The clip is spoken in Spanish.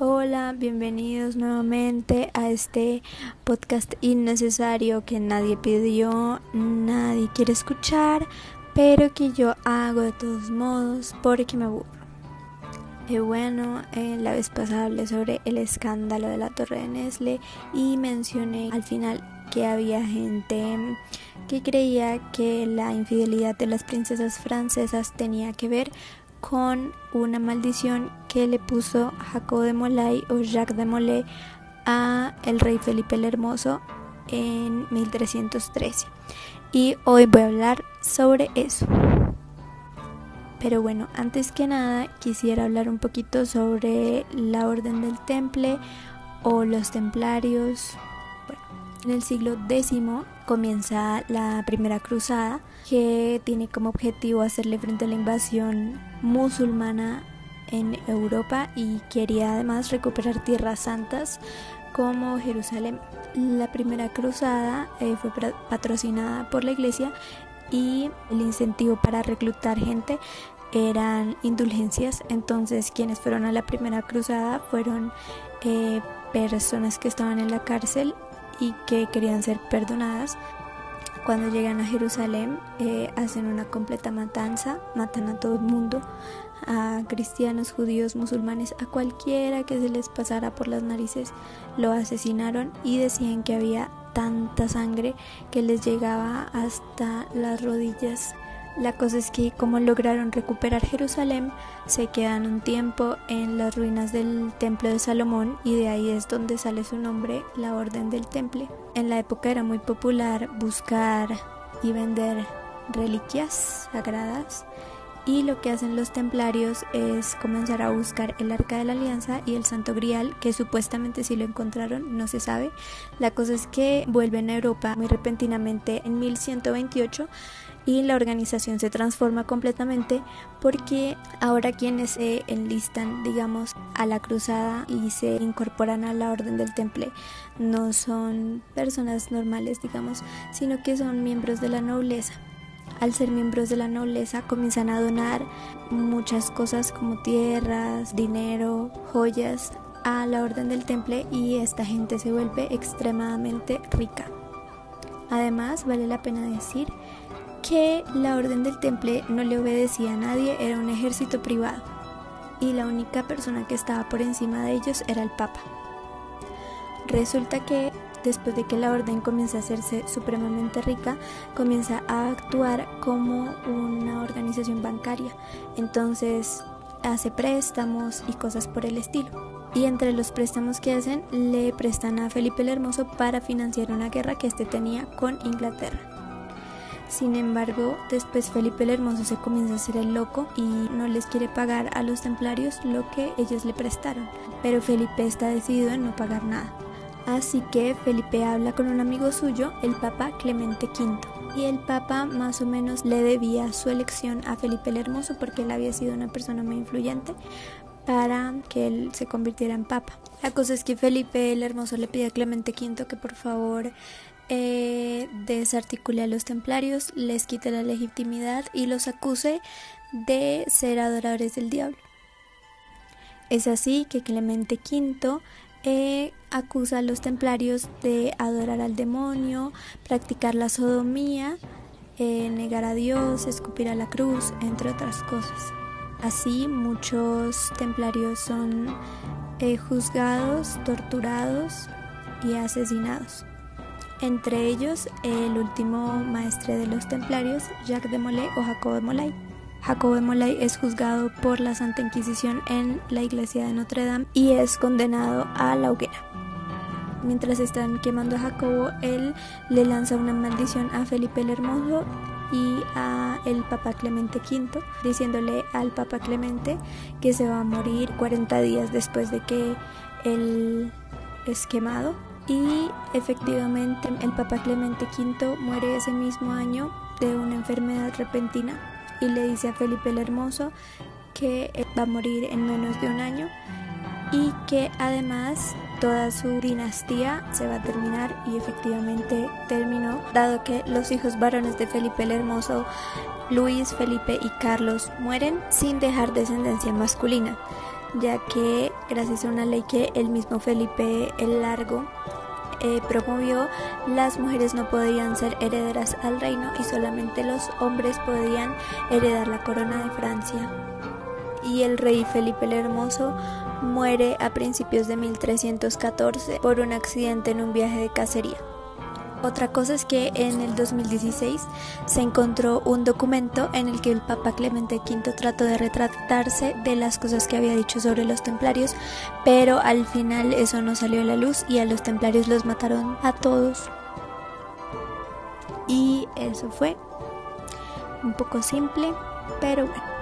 Hola, bienvenidos nuevamente a este podcast innecesario que nadie pidió, nadie quiere escuchar, pero que yo hago de todos modos porque me aburro. Bueno, eh, la vez pasada hablé sobre el escándalo de la Torre de Nestle y mencioné al final que había gente que creía que la infidelidad de las princesas francesas tenía que ver con una maldición que le puso Jacob de Molay o Jacques de Molay a el rey Felipe el Hermoso en 1313. Y hoy voy a hablar sobre eso. Pero bueno, antes que nada quisiera hablar un poquito sobre la Orden del Temple o los Templarios. En el siglo X comienza la Primera Cruzada que tiene como objetivo hacerle frente a la invasión musulmana en Europa y quería además recuperar tierras santas como Jerusalén. La primera cruzada eh, fue patrocinada por la iglesia y el incentivo para reclutar gente eran indulgencias. Entonces quienes fueron a la primera cruzada fueron eh, personas que estaban en la cárcel y que querían ser perdonadas. Cuando llegan a Jerusalén eh, hacen una completa matanza, matan a todo el mundo, a cristianos, judíos, musulmanes, a cualquiera que se les pasara por las narices, lo asesinaron y decían que había tanta sangre que les llegaba hasta las rodillas. La cosa es que como lograron recuperar Jerusalén, se quedan un tiempo en las ruinas del templo de Salomón y de ahí es donde sale su nombre, la Orden del Temple. En la época era muy popular buscar y vender reliquias sagradas y lo que hacen los templarios es comenzar a buscar el arca de la alianza y el santo grial que supuestamente si lo encontraron no se sabe la cosa es que vuelven a Europa muy repentinamente en 1128 y la organización se transforma completamente porque ahora quienes se enlistan digamos a la cruzada y se incorporan a la orden del temple no son personas normales digamos sino que son miembros de la nobleza al ser miembros de la nobleza comienzan a donar muchas cosas como tierras, dinero, joyas a la orden del temple y esta gente se vuelve extremadamente rica. Además, vale la pena decir que la orden del temple no le obedecía a nadie, era un ejército privado y la única persona que estaba por encima de ellos era el Papa. Resulta que después de que la orden comienza a hacerse supremamente rica, comienza a actuar como una organización bancaria. Entonces hace préstamos y cosas por el estilo. Y entre los préstamos que hacen, le prestan a Felipe el Hermoso para financiar una guerra que éste tenía con Inglaterra. Sin embargo, después Felipe el Hermoso se comienza a hacer el loco y no les quiere pagar a los templarios lo que ellos le prestaron. Pero Felipe está decidido en no pagar nada. Así que Felipe habla con un amigo suyo, el Papa Clemente V. Y el Papa más o menos le debía su elección a Felipe el Hermoso porque él había sido una persona muy influyente para que él se convirtiera en Papa. La cosa es que Felipe el Hermoso le pide a Clemente V que por favor eh, a los templarios, les quite la legitimidad y los acuse de ser adoradores del diablo. Es así que Clemente V eh, acusa a los templarios de adorar al demonio, practicar la sodomía, eh, negar a Dios, escupir a la cruz, entre otras cosas. Así muchos templarios son eh, juzgados, torturados y asesinados. Entre ellos el último maestre de los templarios, Jacques de Molay o Jacob de Molay. Jacobo de Molay es juzgado por la Santa Inquisición en la iglesia de Notre Dame y es condenado a la hoguera. Mientras están quemando a Jacobo, él le lanza una maldición a Felipe el Hermoso y a el Papa Clemente V, diciéndole al Papa Clemente que se va a morir 40 días después de que él es quemado. Y efectivamente el Papa Clemente V muere ese mismo año de una enfermedad repentina y le dice a Felipe el Hermoso que va a morir en menos de un año y que además toda su dinastía se va a terminar y efectivamente terminó, dado que los hijos varones de Felipe el Hermoso, Luis, Felipe y Carlos mueren sin dejar descendencia masculina. ya que gracias a una ley que el mismo Felipe el Largo eh, promovió, las mujeres no podían ser herederas al reino y solamente los hombres podían heredar la corona de Francia. Y el rey Felipe el Hermoso muere a principios de 1314 por un accidente en un viaje de cacería. Otra cosa es que en el 2016 se encontró un documento en el que el Papa Clemente V trató de retratarse de las cosas que había dicho sobre los templarios, pero al final eso no salió a la luz y a los templarios los mataron a todos. Y eso fue un poco simple, pero bueno.